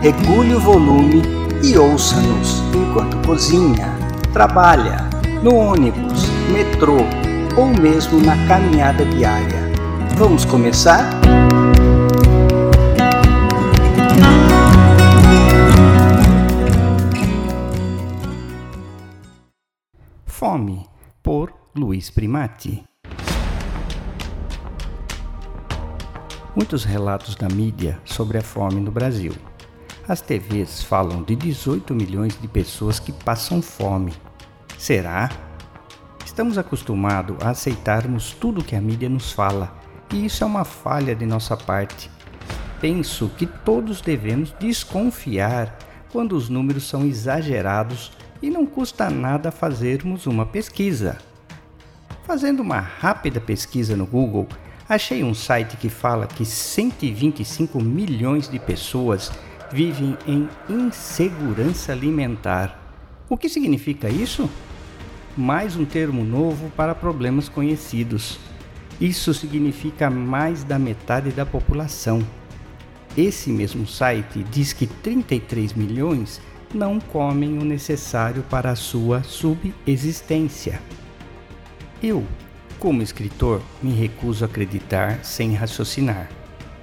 regule o volume e ouça-nos enquanto cozinha, trabalha, no ônibus, metrô ou mesmo na caminhada diária. Vamos começar? Fome, por Luiz Primati. Muitos relatos da mídia sobre a fome no Brasil. As TVs falam de 18 milhões de pessoas que passam fome. Será? Estamos acostumados a aceitarmos tudo que a mídia nos fala, e isso é uma falha de nossa parte. Penso que todos devemos desconfiar quando os números são exagerados e não custa nada fazermos uma pesquisa. Fazendo uma rápida pesquisa no Google, achei um site que fala que 125 milhões de pessoas vivem em insegurança alimentar. O que significa isso? Mais um termo novo para problemas conhecidos. Isso significa mais da metade da população. Esse mesmo site diz que 33 milhões não comem o necessário para a sua subexistência. Eu, como escritor, me recuso a acreditar sem raciocinar.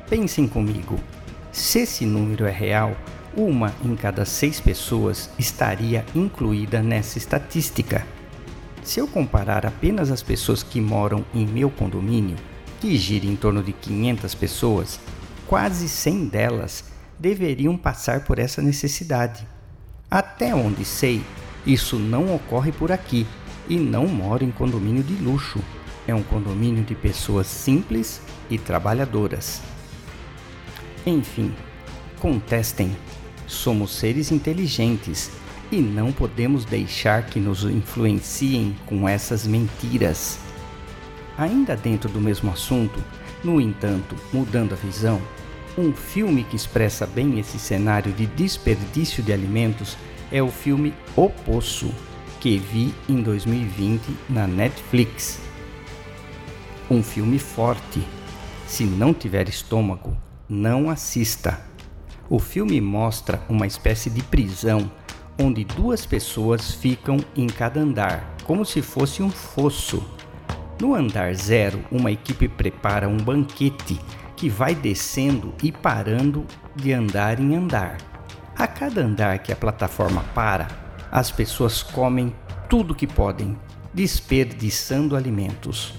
Pensem comigo. Se esse número é real, uma em cada seis pessoas estaria incluída nessa estatística. Se eu comparar apenas as pessoas que moram em meu condomínio, que gira em torno de 500 pessoas, quase 100 delas deveriam passar por essa necessidade. Até onde sei, isso não ocorre por aqui e não moro em condomínio de luxo. É um condomínio de pessoas simples e trabalhadoras. Enfim, contestem. Somos seres inteligentes e não podemos deixar que nos influenciem com essas mentiras. Ainda dentro do mesmo assunto, no entanto, mudando a visão, um filme que expressa bem esse cenário de desperdício de alimentos é o filme O Poço, que vi em 2020 na Netflix. Um filme forte. Se não tiver estômago, não assista. O filme mostra uma espécie de prisão onde duas pessoas ficam em cada andar, como se fosse um fosso. No andar zero, uma equipe prepara um banquete que vai descendo e parando de andar em andar. A cada andar que a plataforma para, as pessoas comem tudo que podem, desperdiçando alimentos.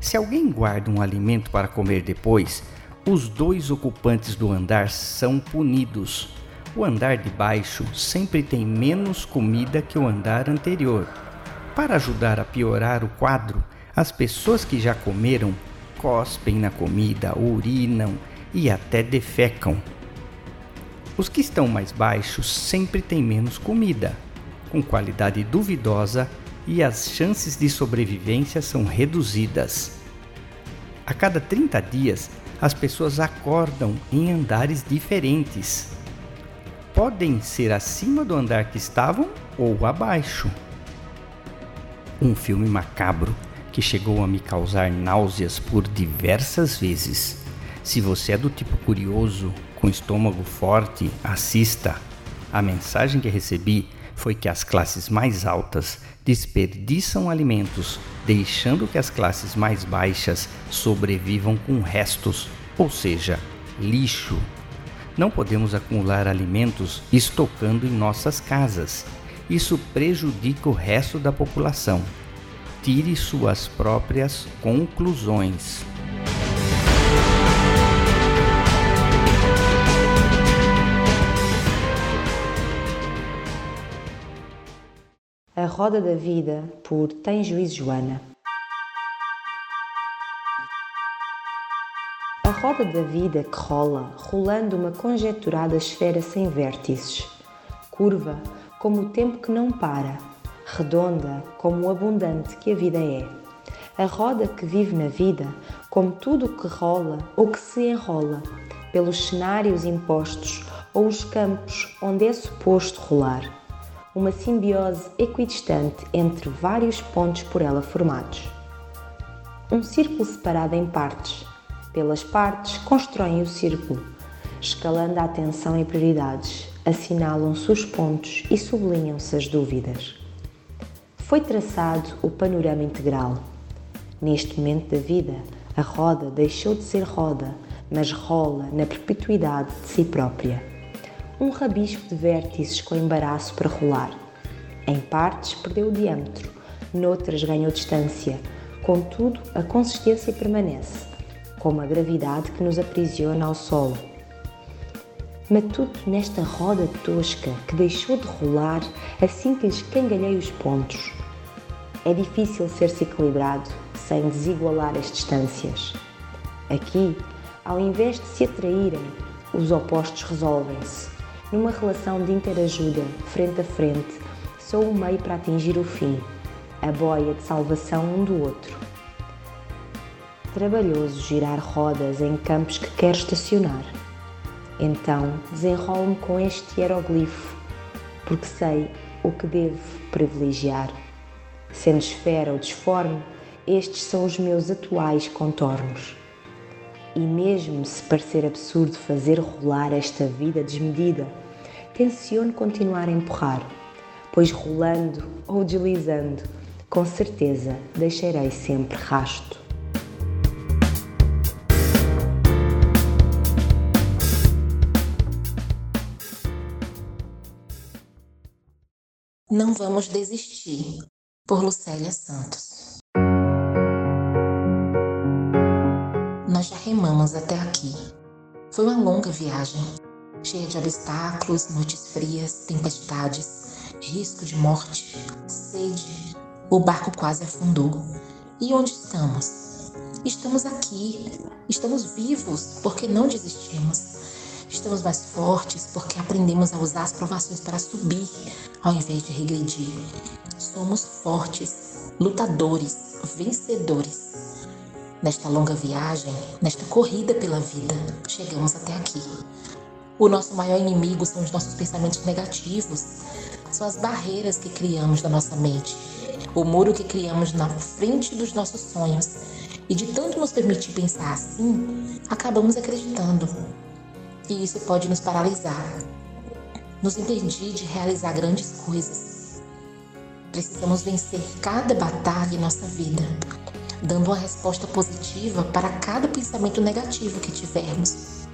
Se alguém guarda um alimento para comer depois, os dois ocupantes do andar são punidos. O andar de baixo sempre tem menos comida que o andar anterior. Para ajudar a piorar o quadro, as pessoas que já comeram cospem na comida, urinam e até defecam. Os que estão mais baixos sempre têm menos comida, com qualidade duvidosa e as chances de sobrevivência são reduzidas. A cada 30 dias, as pessoas acordam em andares diferentes. Podem ser acima do andar que estavam ou abaixo. Um filme macabro que chegou a me causar náuseas por diversas vezes. Se você é do tipo curioso, com estômago forte, assista. A mensagem que recebi foi que as classes mais altas desperdiçam alimentos, deixando que as classes mais baixas sobrevivam com restos, ou seja, lixo. Não podemos acumular alimentos estocando em nossas casas. Isso prejudica o resto da população. Tire suas próprias conclusões. Roda da Vida, por Tem Juízo Joana. A roda da vida que rola, rolando uma conjeturada esfera sem vértices, curva como o tempo que não para, redonda como o abundante que a vida é. A roda que vive na vida, como tudo o que rola ou que se enrola, pelos cenários impostos ou os campos onde é suposto rolar. Uma simbiose equidistante entre vários pontos por ela formados. Um círculo separado em partes. Pelas partes constroem o círculo, escalando a atenção e prioridades, assinalam-se os pontos e sublinham-se as dúvidas. Foi traçado o panorama integral. Neste momento da vida, a roda deixou de ser roda, mas rola na perpetuidade de si própria. Um rabisco de vértices com embaraço para rolar. Em partes perdeu o diâmetro, noutras ganhou distância, contudo a consistência permanece, como a gravidade que nos aprisiona ao solo matuto nesta roda tosca que deixou de rolar assim que lhe escangalhei os pontos. É difícil ser-se equilibrado sem desigualar as distâncias. Aqui, ao invés de se atraírem, os opostos resolvem-se. Numa relação de interajuda, frente a frente, sou o meio para atingir o fim, a boia de salvação um do outro. Trabalhoso girar rodas em campos que quer estacionar então desenrolo-me com este hieroglifo, porque sei o que devo privilegiar. Sendo esfera ou disforme, estes são os meus atuais contornos. E mesmo se parecer absurdo fazer rolar esta vida desmedida, tenciono continuar a empurrar, pois rolando ou deslizando, com certeza deixarei sempre rasto. Não Vamos Desistir, por Lucélia Santos. Remamos até aqui. Foi uma longa viagem, cheia de obstáculos, noites frias, tempestades, risco de morte, sede. O barco quase afundou. E onde estamos? Estamos aqui, estamos vivos porque não desistimos. Estamos mais fortes porque aprendemos a usar as provações para subir ao invés de regredir. Somos fortes, lutadores, vencedores. Nesta longa viagem, nesta corrida pela vida, chegamos até aqui. O nosso maior inimigo são os nossos pensamentos negativos, são as barreiras que criamos na nossa mente, o muro que criamos na frente dos nossos sonhos. E de tanto nos permitir pensar assim, acabamos acreditando e isso pode nos paralisar, nos impedir de realizar grandes coisas. Precisamos vencer cada batalha em nossa vida, dando uma resposta positiva para cada pensamento negativo que tivermos.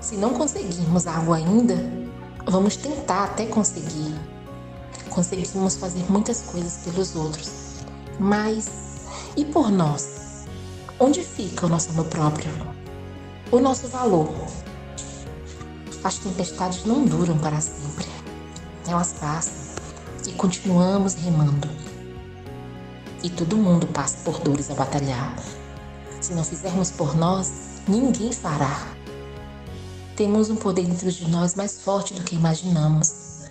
Se não conseguirmos algo ainda, vamos tentar até conseguir. Conseguimos fazer muitas coisas pelos outros, mas e por nós? Onde fica o nosso amor próprio? O nosso valor? As tempestades não duram para sempre. Elas passam e continuamos remando. E todo mundo passa por dores a batalhar. Se não fizermos por nós, ninguém fará. Temos um poder dentro de nós mais forte do que imaginamos.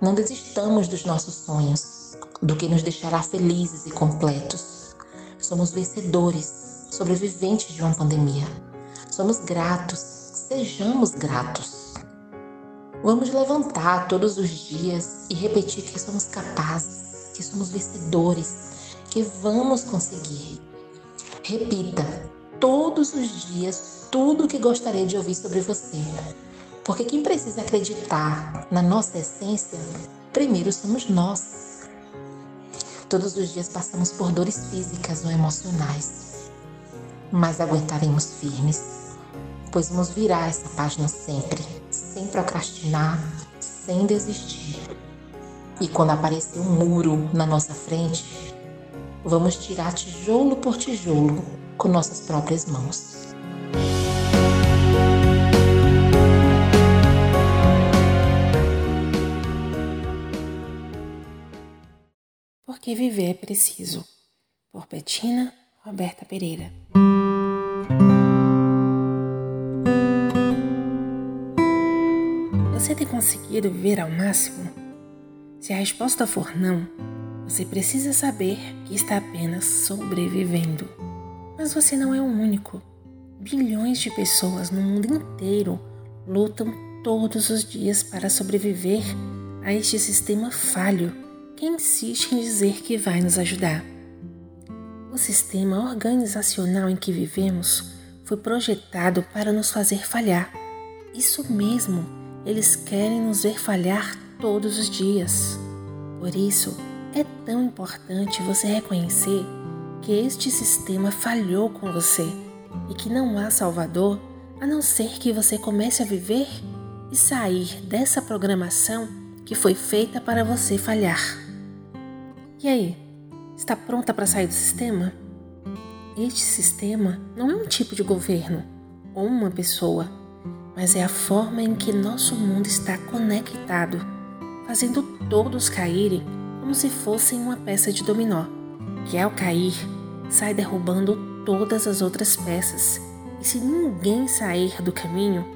Não desistamos dos nossos sonhos, do que nos deixará felizes e completos. Somos vencedores, sobreviventes de uma pandemia. Somos gratos, sejamos gratos. Vamos levantar todos os dias e repetir que somos capazes, que somos vencedores, que vamos conseguir. Repita todos os dias tudo o que gostaria de ouvir sobre você. Porque quem precisa acreditar na nossa essência, primeiro somos nós. Todos os dias passamos por dores físicas ou emocionais, mas aguentaremos firmes, pois vamos virar essa página sempre sem procrastinar, sem desistir. E quando aparecer um muro na nossa frente, Vamos tirar tijolo por tijolo com nossas próprias mãos. Porque viver é preciso. Por Betina Roberta Pereira. Você tem conseguido viver ao máximo? Se a resposta for não, você precisa saber que está apenas sobrevivendo. Mas você não é o único. Bilhões de pessoas no mundo inteiro lutam todos os dias para sobreviver a este sistema falho que insiste em dizer que vai nos ajudar. O sistema organizacional em que vivemos foi projetado para nos fazer falhar. Isso mesmo, eles querem nos ver falhar todos os dias. Por isso, é tão importante você reconhecer que este sistema falhou com você e que não há salvador a não ser que você comece a viver e sair dessa programação que foi feita para você falhar. E aí, está pronta para sair do sistema? Este sistema não é um tipo de governo ou uma pessoa, mas é a forma em que nosso mundo está conectado, fazendo todos caírem como se fossem uma peça de dominó, que ao cair sai derrubando todas as outras peças. E se ninguém sair do caminho,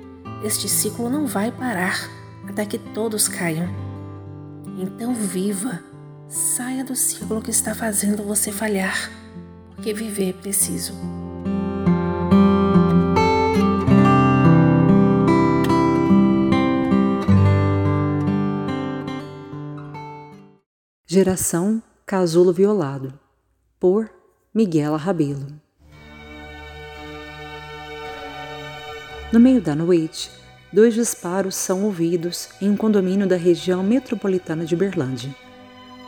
este ciclo não vai parar até que todos caiam. Então viva, saia do ciclo que está fazendo você falhar porque viver é preciso. Geração Casulo Violado, por Miguela Rabelo. No meio da noite, dois disparos são ouvidos em um condomínio da região metropolitana de Berlândia.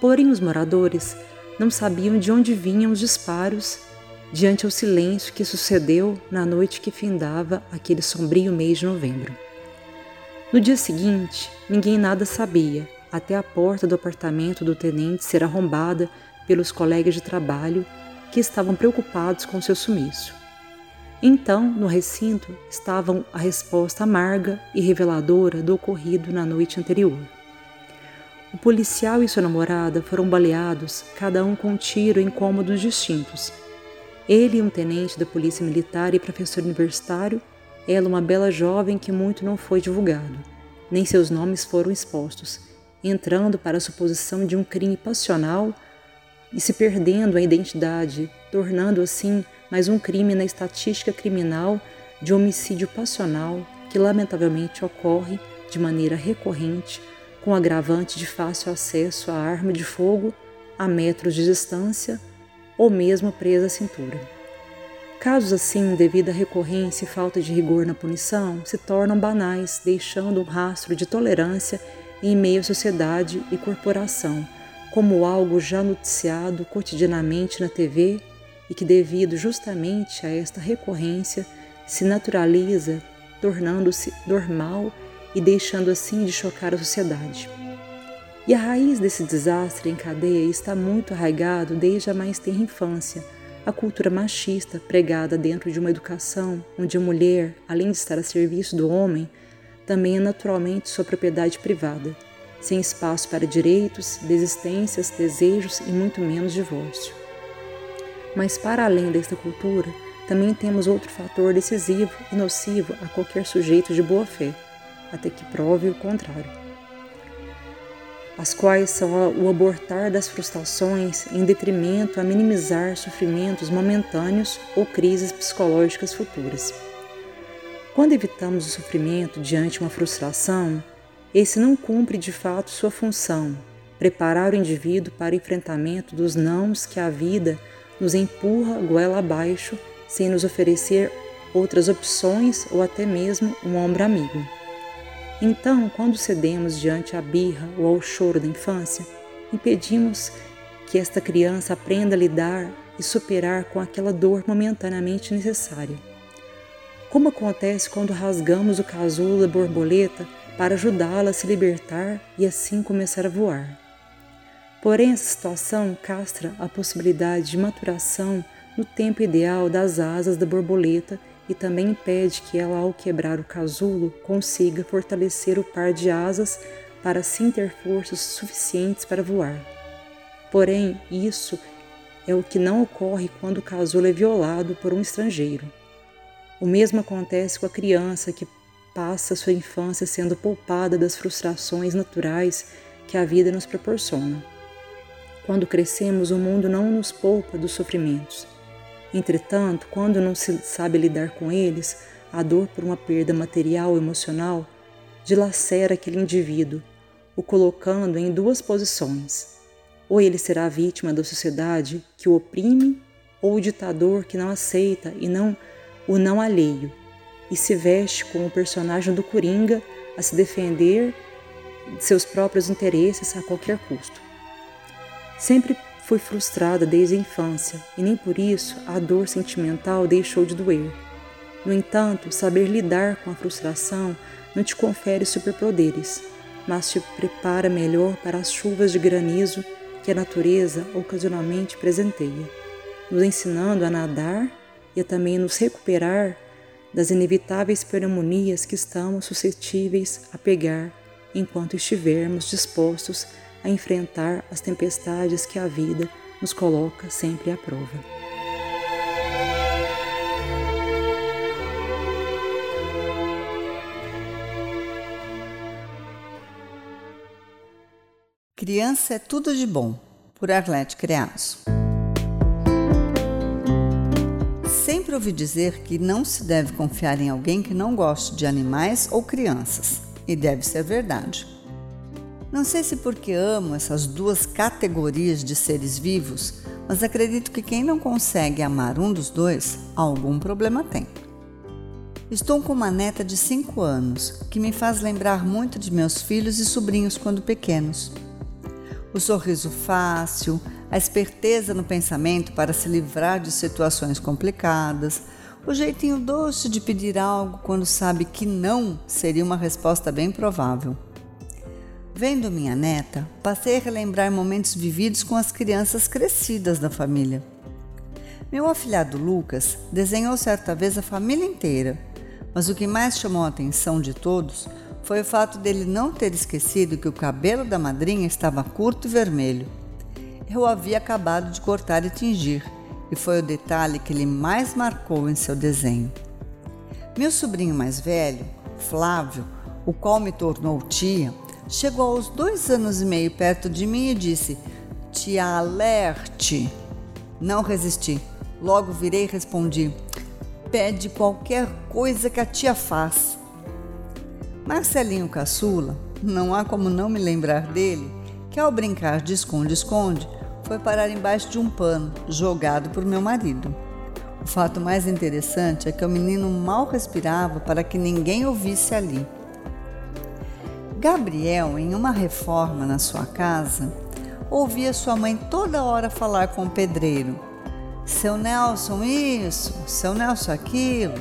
Porém, os moradores não sabiam de onde vinham os disparos diante ao silêncio que sucedeu na noite que findava aquele sombrio mês de novembro. No dia seguinte, ninguém nada sabia, até a porta do apartamento do tenente ser arrombada pelos colegas de trabalho que estavam preocupados com seu sumiço. Então, no recinto, estavam a resposta amarga e reveladora do ocorrido na noite anterior. O policial e sua namorada foram baleados, cada um com um tiro em cômodos distintos. Ele, um tenente da polícia militar e professor universitário, ela, uma bela jovem que muito não foi divulgado, nem seus nomes foram expostos, entrando para a suposição de um crime passional e se perdendo a identidade, tornando assim mais um crime na estatística criminal de homicídio passional que lamentavelmente ocorre de maneira recorrente com agravante de fácil acesso à arma de fogo a metros de distância ou mesmo presa à cintura. Casos assim, devido à recorrência e falta de rigor na punição, se tornam banais, deixando um rastro de tolerância em meio à sociedade e corporação, como algo já noticiado cotidianamente na TV e que, devido justamente a esta recorrência, se naturaliza, tornando-se normal e deixando assim de chocar a sociedade. E a raiz desse desastre em cadeia está muito arraigado desde a mais tenra infância, a cultura machista pregada dentro de uma educação onde a mulher, além de estar a serviço do homem, também é naturalmente sua propriedade privada, sem espaço para direitos, desistências, desejos e muito menos divórcio. Mas para além desta cultura, também temos outro fator decisivo e nocivo a qualquer sujeito de boa fé, até que prove o contrário. As quais são o abortar das frustrações em detrimento a minimizar sofrimentos momentâneos ou crises psicológicas futuras. Quando evitamos o sofrimento diante uma frustração, esse não cumpre de fato sua função, preparar o indivíduo para o enfrentamento dos nãos que a vida nos empurra goela abaixo sem nos oferecer outras opções ou até mesmo um ombro amigo. Então, quando cedemos diante à birra ou ao choro da infância, impedimos que esta criança aprenda a lidar e superar com aquela dor momentaneamente necessária. Como acontece quando rasgamos o casulo da borboleta para ajudá-la a se libertar e assim começar a voar. Porém, essa situação castra a possibilidade de maturação no tempo ideal das asas da borboleta e também impede que ela, ao quebrar o casulo, consiga fortalecer o par de asas para assim ter forças suficientes para voar. Porém, isso é o que não ocorre quando o casulo é violado por um estrangeiro. O mesmo acontece com a criança que, passa sua infância sendo poupada das frustrações naturais que a vida nos proporciona. Quando crescemos, o mundo não nos poupa dos sofrimentos. Entretanto, quando não se sabe lidar com eles, a dor por uma perda material ou emocional dilacera aquele indivíduo, o colocando em duas posições. Ou ele será vítima da sociedade que o oprime, ou o ditador que não aceita e não o não alheio, e se veste como o personagem do Coringa a se defender de seus próprios interesses a qualquer custo. Sempre fui frustrada desde a infância e nem por isso a dor sentimental deixou de doer. No entanto, saber lidar com a frustração não te confere superpoderes, mas te prepara melhor para as chuvas de granizo que a natureza ocasionalmente presenteia, nos ensinando a nadar e a também nos recuperar das inevitáveis pneumonias que estamos suscetíveis a pegar enquanto estivermos dispostos a enfrentar as tempestades que a vida nos coloca sempre à prova. Criança é tudo de bom, por Arlete Creaso. Sempre ouvi dizer que não se deve confiar em alguém que não goste de animais ou crianças, e deve ser verdade. Não sei se porque amo essas duas categorias de seres vivos, mas acredito que quem não consegue amar um dos dois, algum problema tem. Estou com uma neta de 5 anos que me faz lembrar muito de meus filhos e sobrinhos quando pequenos. O sorriso fácil, a esperteza no pensamento para se livrar de situações complicadas, o jeitinho doce de pedir algo quando sabe que não seria uma resposta bem provável. Vendo minha neta, passei a relembrar momentos vividos com as crianças crescidas da família. Meu afilhado Lucas desenhou certa vez a família inteira, mas o que mais chamou a atenção de todos foi o fato dele não ter esquecido que o cabelo da madrinha estava curto e vermelho. Eu havia acabado de cortar e tingir, e foi o detalhe que ele mais marcou em seu desenho. Meu sobrinho mais velho, Flávio, o qual me tornou tia, chegou aos dois anos e meio perto de mim e disse: Tia alerte. Não resisti. Logo virei e respondi: Pede qualquer coisa que a tia faz. Marcelinho Caçula, não há como não me lembrar dele, que ao brincar de esconde-esconde, foi parar embaixo de um pano jogado por meu marido. O fato mais interessante é que o menino mal respirava para que ninguém o visse ali. Gabriel, em uma reforma na sua casa, ouvia sua mãe toda hora falar com o pedreiro: Seu Nelson, isso, seu Nelson, aquilo.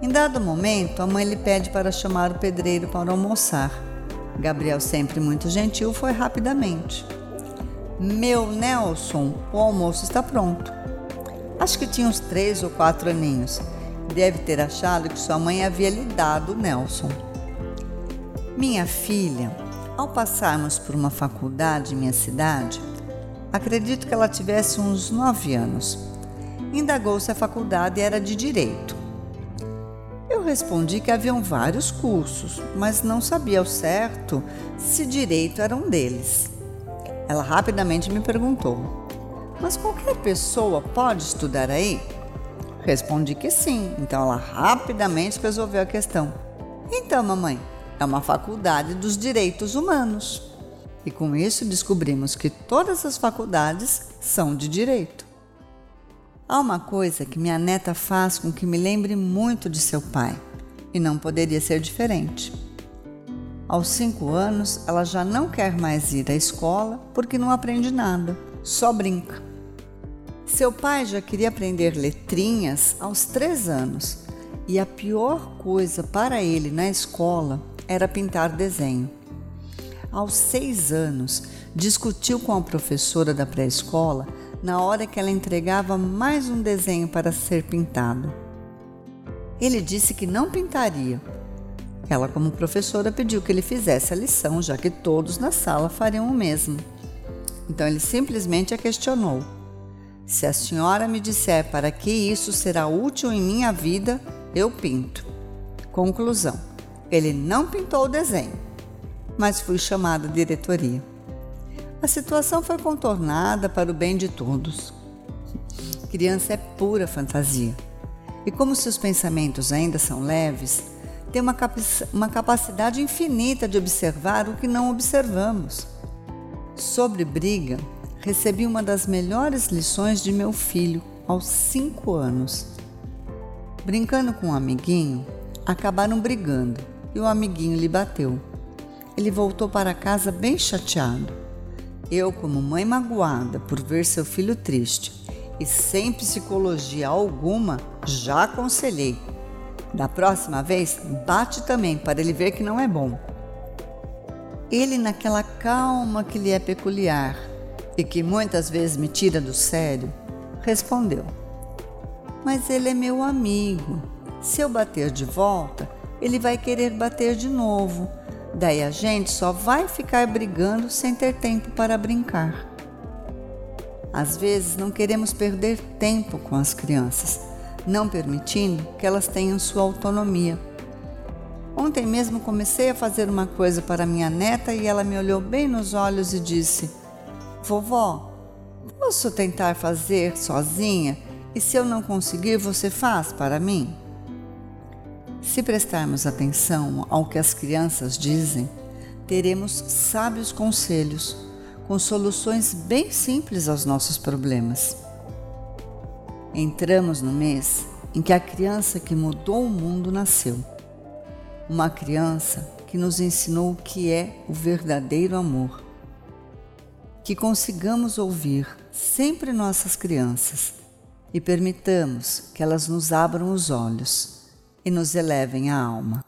Em dado momento, a mãe lhe pede para chamar o pedreiro para almoçar. Gabriel, sempre muito gentil, foi rapidamente. Meu Nelson, o almoço está pronto. Acho que tinha uns três ou quatro aninhos. Deve ter achado que sua mãe havia lhe dado Nelson. Minha filha, ao passarmos por uma faculdade em minha cidade, acredito que ela tivesse uns nove anos. Indagou se a faculdade era de direito. Eu respondi que haviam vários cursos, mas não sabia ao certo se direito era um deles. Ela rapidamente me perguntou: Mas qualquer pessoa pode estudar aí? Respondi que sim, então ela rapidamente resolveu a questão. Então, mamãe, é uma faculdade dos direitos humanos. E com isso descobrimos que todas as faculdades são de direito. Há uma coisa que minha neta faz com que me lembre muito de seu pai, e não poderia ser diferente. Aos cinco anos, ela já não quer mais ir à escola porque não aprende nada, só brinca. Seu pai já queria aprender letrinhas aos três anos, e a pior coisa para ele na escola era pintar desenho. Aos seis anos, discutiu com a professora da pré-escola na hora que ela entregava mais um desenho para ser pintado. Ele disse que não pintaria. Ela, como professora, pediu que ele fizesse a lição, já que todos na sala fariam o mesmo. Então ele simplesmente a questionou: Se a senhora me disser para que isso será útil em minha vida, eu pinto. Conclusão: Ele não pintou o desenho, mas fui chamada à diretoria. A situação foi contornada para o bem de todos. Criança é pura fantasia. E como seus pensamentos ainda são leves, tem uma, uma capacidade infinita de observar o que não observamos. Sobre briga, recebi uma das melhores lições de meu filho aos cinco anos. Brincando com um amiguinho, acabaram brigando e o amiguinho lhe bateu. Ele voltou para casa bem chateado. Eu, como mãe magoada por ver seu filho triste e sem psicologia alguma, já aconselhei. Da próxima vez, bate também para ele ver que não é bom. Ele, naquela calma que lhe é peculiar e que muitas vezes me tira do sério, respondeu: Mas ele é meu amigo. Se eu bater de volta, ele vai querer bater de novo. Daí a gente só vai ficar brigando sem ter tempo para brincar. Às vezes não queremos perder tempo com as crianças, não permitindo que elas tenham sua autonomia. Ontem mesmo comecei a fazer uma coisa para minha neta e ela me olhou bem nos olhos e disse: Vovó, posso tentar fazer sozinha e se eu não conseguir, você faz para mim? Se prestarmos atenção ao que as crianças dizem, teremos sábios conselhos com soluções bem simples aos nossos problemas. Entramos no mês em que a criança que mudou o mundo nasceu. Uma criança que nos ensinou o que é o verdadeiro amor. Que consigamos ouvir sempre nossas crianças e permitamos que elas nos abram os olhos e nos elevem a alma.